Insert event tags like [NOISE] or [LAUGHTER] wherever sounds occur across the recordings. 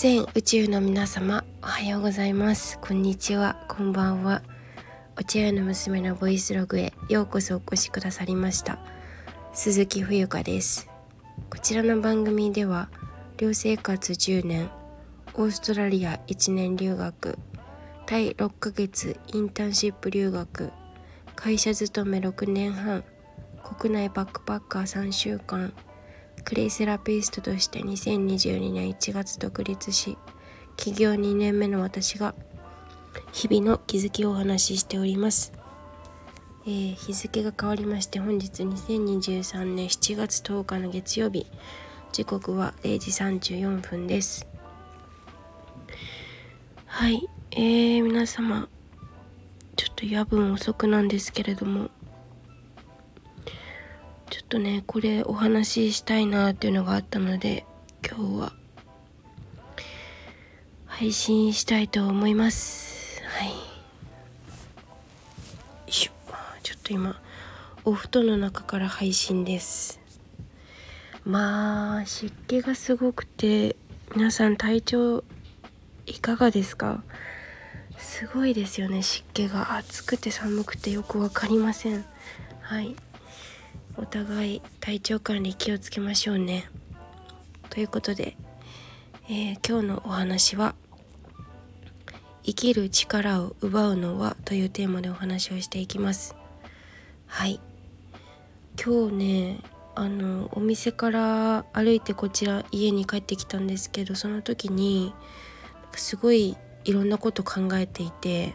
全宇宙の皆様おはようございます。こんにちは。こんばんは。お茶屋の娘のボイスログへようこそお越しくださりました。鈴木冬香です。こちらの番組では寮生活10年オーストラリア1年留学タイ6ヶ月インターンシップ留学会社勤め6年半国内バックパッカー3週間クレイセラピストとして2022年1月独立し起業2年目の私が日々の気づきをお話ししております、えー、日付が変わりまして本日2023年7月10日の月曜日。時刻は0時34分です。はい、えー、皆様ちょっと夜分遅くなんですけれどもちょっとねこれお話ししたいなっていうのがあったので今日は配信したいと思います。はい。ちょっと今お布団の中から配信です。まあ湿気がすごくて皆さん体調いかがですか？すごいですよね湿気が。暑くて寒くてよく分かりません。はい。お互い体調管理気をつけましょうね。ということで、えー、今日のお話は「生きる力を奪うのは」というテーマでお話をしていきます。はい。今日ねあのお店から歩いてこちら家に帰ってきたんですけどその時にすごいいろんなこと考えていて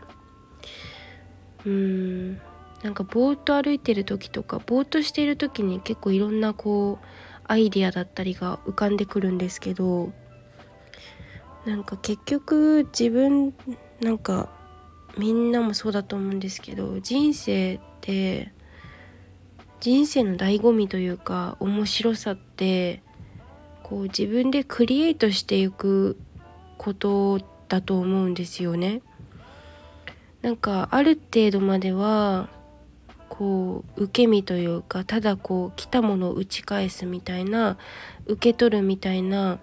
うーんなんかぼーっと歩いてる時とかぼーっとしている時に結構いろんなこうアイディアだったりが浮かんでくるんですけどなんか結局自分なんかみんなもそうだと思うんですけど人生って人生の醍醐味というか面白さってこう自分でクリエイトしていくことだと思うんですよね。なんかある程度まではこう受け身というかただこう来たものを打ち返すみたいな受け取るみたいな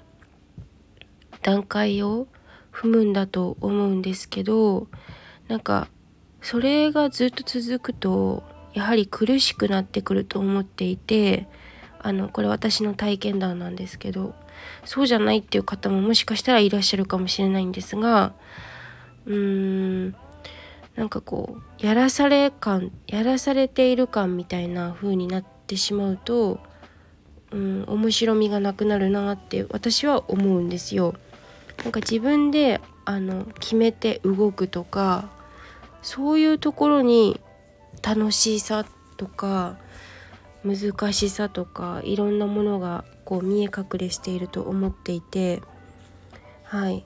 段階を踏むんだと思うんですけどなんかそれがずっと続くとやはり苦しくなってくると思っていてあのこれ私の体験談なんですけどそうじゃないっていう方ももしかしたらいらっしゃるかもしれないんですがうーんなんかこうやらされ感やらされている感みたいな風になってしまうと、うん、面白みがなくなるなって私は思うんですよ。なんか自分であの決めて動くとかそういうところに楽しさとか難しさとかいろんなものがこう見え隠れしていると思っていてはい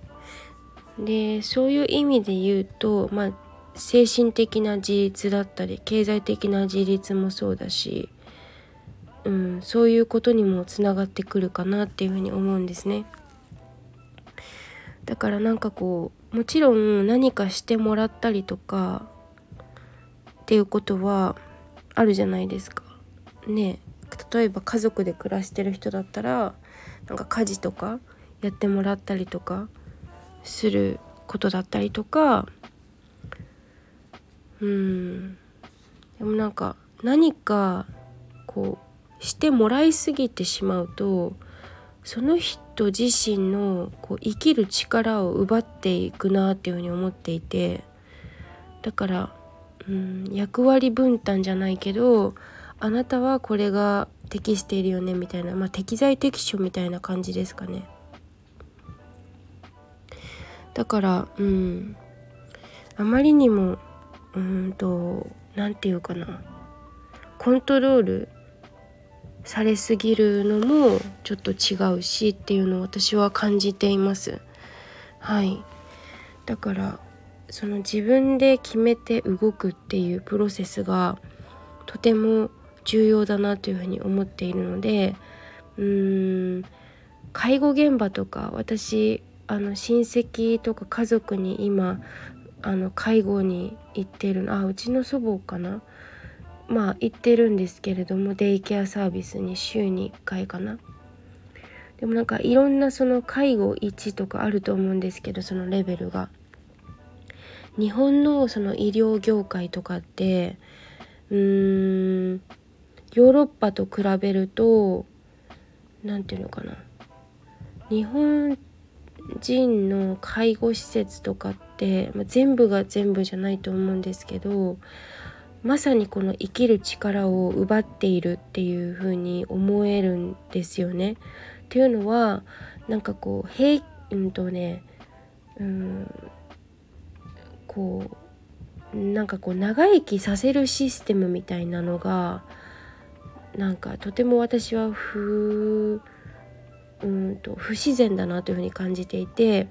でそういう意味で言うとまあ精神的な自立だったり経済的な自立もそうだし、うん、そういうことにもつながってくるかなっていうふうに思うんですね。だからなんかこうもちろん何かしてもらったりとかっていうことはあるじゃないですか。ね例えば家族で暮らしてる人だったらなんか家事とかやってもらったりとかすることだったりとかうん。でもなんか何かこうしてもらいすぎてしまうとその人自身のこう生きる力を奪っていくなっていうふうに思っていてだからうん役割分担じゃないけどあなたはこれが適しているよねみたいな、まあ、適材適所みたいな感じですかね。だからうん。あまりにもうんと何て言うかな。コントロールされすぎるのもちょっと違うしっていうのを私は感じています。はい。だからその自分で決めて動くっていうプロセスがとても重要だなというふうに思っているのでうーん介護現場とか私あの親戚とか家族に今あの介護に行ってるの。あうちの祖母かな。まあ行ってるんですけれどもデイケアサービスに週に1回かな。でもなんかいろんなその介護1とかあると思うんですけどそのレベルが。日本のその医療業界とかってうーんヨーロッパと比べると何て言うのかな。日本人の介護施設とかって、まあ、全部が全部じゃないと思うんですけどまさにこの生きる力を奪っているっていう風に思えるんですよね。っていうのはなんかこう平うんとねうんこうなんかこう長生きさせるシステムみたいなのがなんかとても私は不うんと不自然だなというふうに感じていて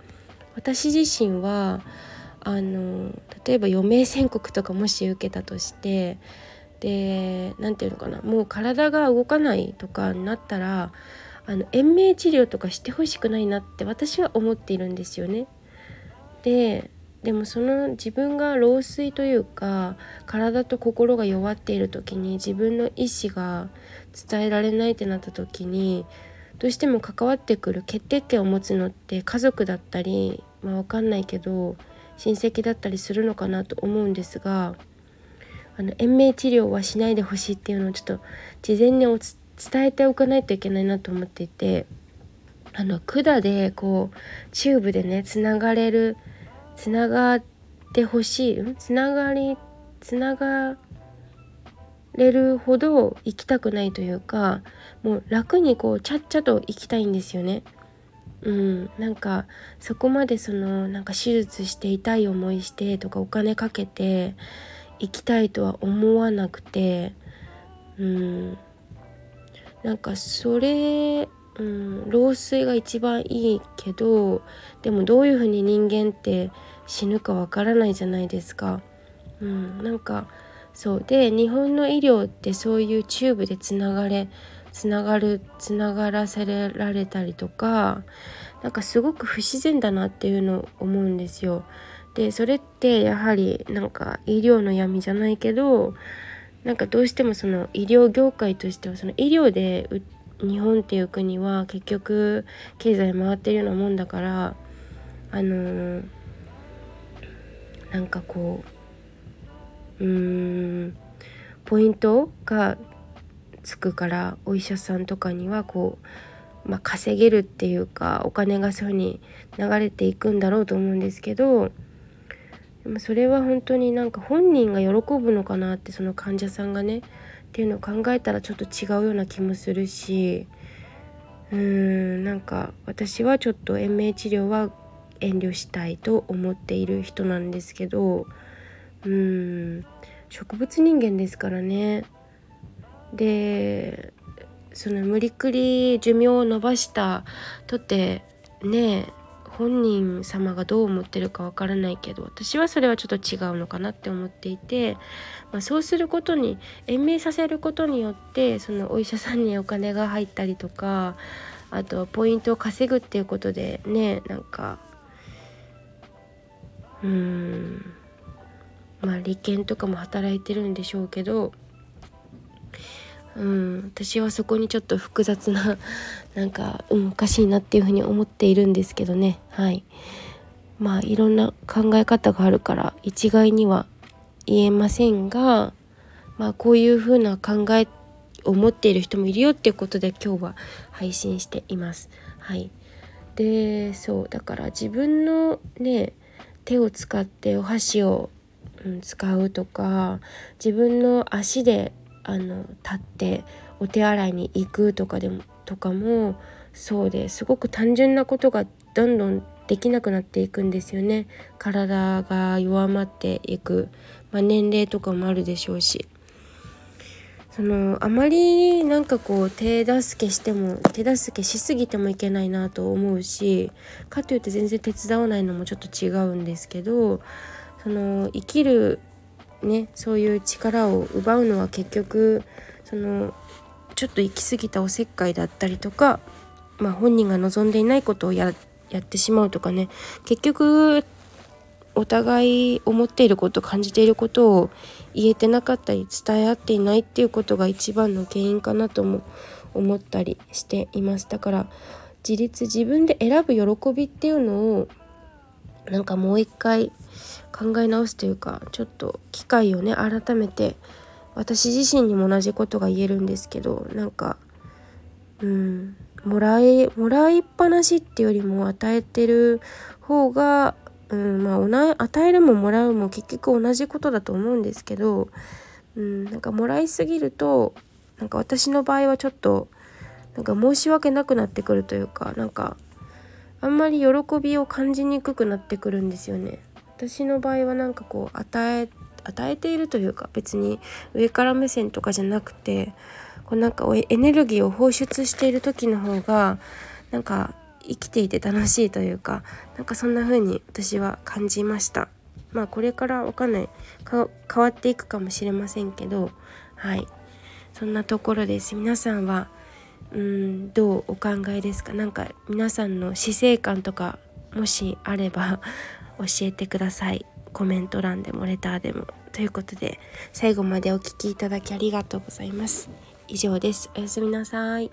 私自身はあの例えば余命宣告とかもし受けたとしてで何て言うのかなもう体が動かないとかになったらあの延命治療とかしてほしくないなって私は思っているんですよね。ででもその自分が老衰というか体と心が弱っている時に自分の意思が伝えられないってなった時にどうしても関わってくる決定権を持つのって家族だったりまあ分かんないけど親戚だったりするのかなと思うんですがあの延命治療はしないでほしいっていうのをちょっと事前に伝えておかないといけないなと思っていてあの管でこうチューブでねつながれるつながってほしいつながりつながれるほど行きたくないというかもう楽にこうちゃっちゃと行きたいんですよね。うん、なんかそこまでそのなんか手術して痛い思いしてとかお金かけて行きたいとは思わなくてうんなんかそれうん、老衰が一番いいけどでもどういうふうに人間って死ぬかわからないじゃないですか。うん、なんかそうで日本の医療ってそういうチューブでつながれつながるつながらせられたりとかなんかすごく不自然だなっていうのを思うんですよ。でそれってやはりなんか医療の闇じゃないけどなんかどうしてもその医療業界としてはその医療で日本っていう国は結局経済回ってるようなもんだからあのー、なんかこううーん。ポイントがつくからお医者さんとかにはこう、まあ、稼げるっていうかお金がそういうふうに流れていくんだろうと思うんですけどでもそれは本当になんか本人が喜ぶのかなってその患者さんがねっていうのを考えたらちょっと違うような気もするしうーんなんか私はちょっと延命治療は遠慮したいと思っている人なんですけどうん。植物人間ですからね。でその無理くり寿命を延ばしたとってね本人様がどう思ってるかわからないけど私はそれはちょっと違うのかなって思っていて、まあ、そうすることに延命させることによってそのお医者さんにお金が入ったりとかあとポイントを稼ぐっていうことでねなんかうーん。まあ利権とかも働いてるんでしょうけどうん、私はそこにちょっと複雑な [LAUGHS] なんか、うん、おかしいなっていうふうに思っているんですけどね。はい。まあいろんな考え方があるから一概には言えませんがまあこういうふうな考えを持っている人もいるよっていうことで今日は配信しています。はい。でそうだから自分のね手を使ってお箸を、うん、使うとか自分の足であの立ってお手洗いに行くとかでもとかもそうですごく単純なことがどんどんできなくなっていくんですよね。体が弱まっていく、まあ、年齢とかもあるでしょうし。そのあまりなんかこう手助けしても手助けしすぎてもいけないなと思うしかといって全然手伝わないのもちょっと違うんですけどその生きるねそういう力を奪うのは結局そのちょっと行き過ぎたおせっかいだったりとか、まあ、本人が望んでいないことをやってしまうとかね。結局お互い思っていること感じていることを言えてなかったり伝え合っていないっていうことが一番の原因かなとも思ったりしています。だから自立自分で選ぶ喜びっていうのをなんかもう一回考え直すというかちょっと機会をね改めて私自身にも同じことが言えるんですけどなんかうんもらいもらいっぱなしっていうよりも与えてる方が、うんまあ、与えるももらうも結局同じことだと思うんですけど、うん、なんかもらいすぎるとなんか私の場合はちょっとなんか申し訳なくなってくるというかなんかあんまり喜びを感じにくくなってくるんですよね。私の場合はなんかこう与え与えているというか別に上から目線とかじゃなくてこうなんかエネルギーを放出している時の方がなんか生きていて楽しいというかなんかそんな風に私は感じました。まあこれからわかんない。変わっていくかもしれませんけどはい。そんなところです。皆さんはうんどうお考えですか？なんか皆さんの死生観とかもしあれば教えてください。[LAUGHS] コメント欄でもレターでも。ということで最後までお聴きいただきありがとうございます。以上です。おやすみなさい。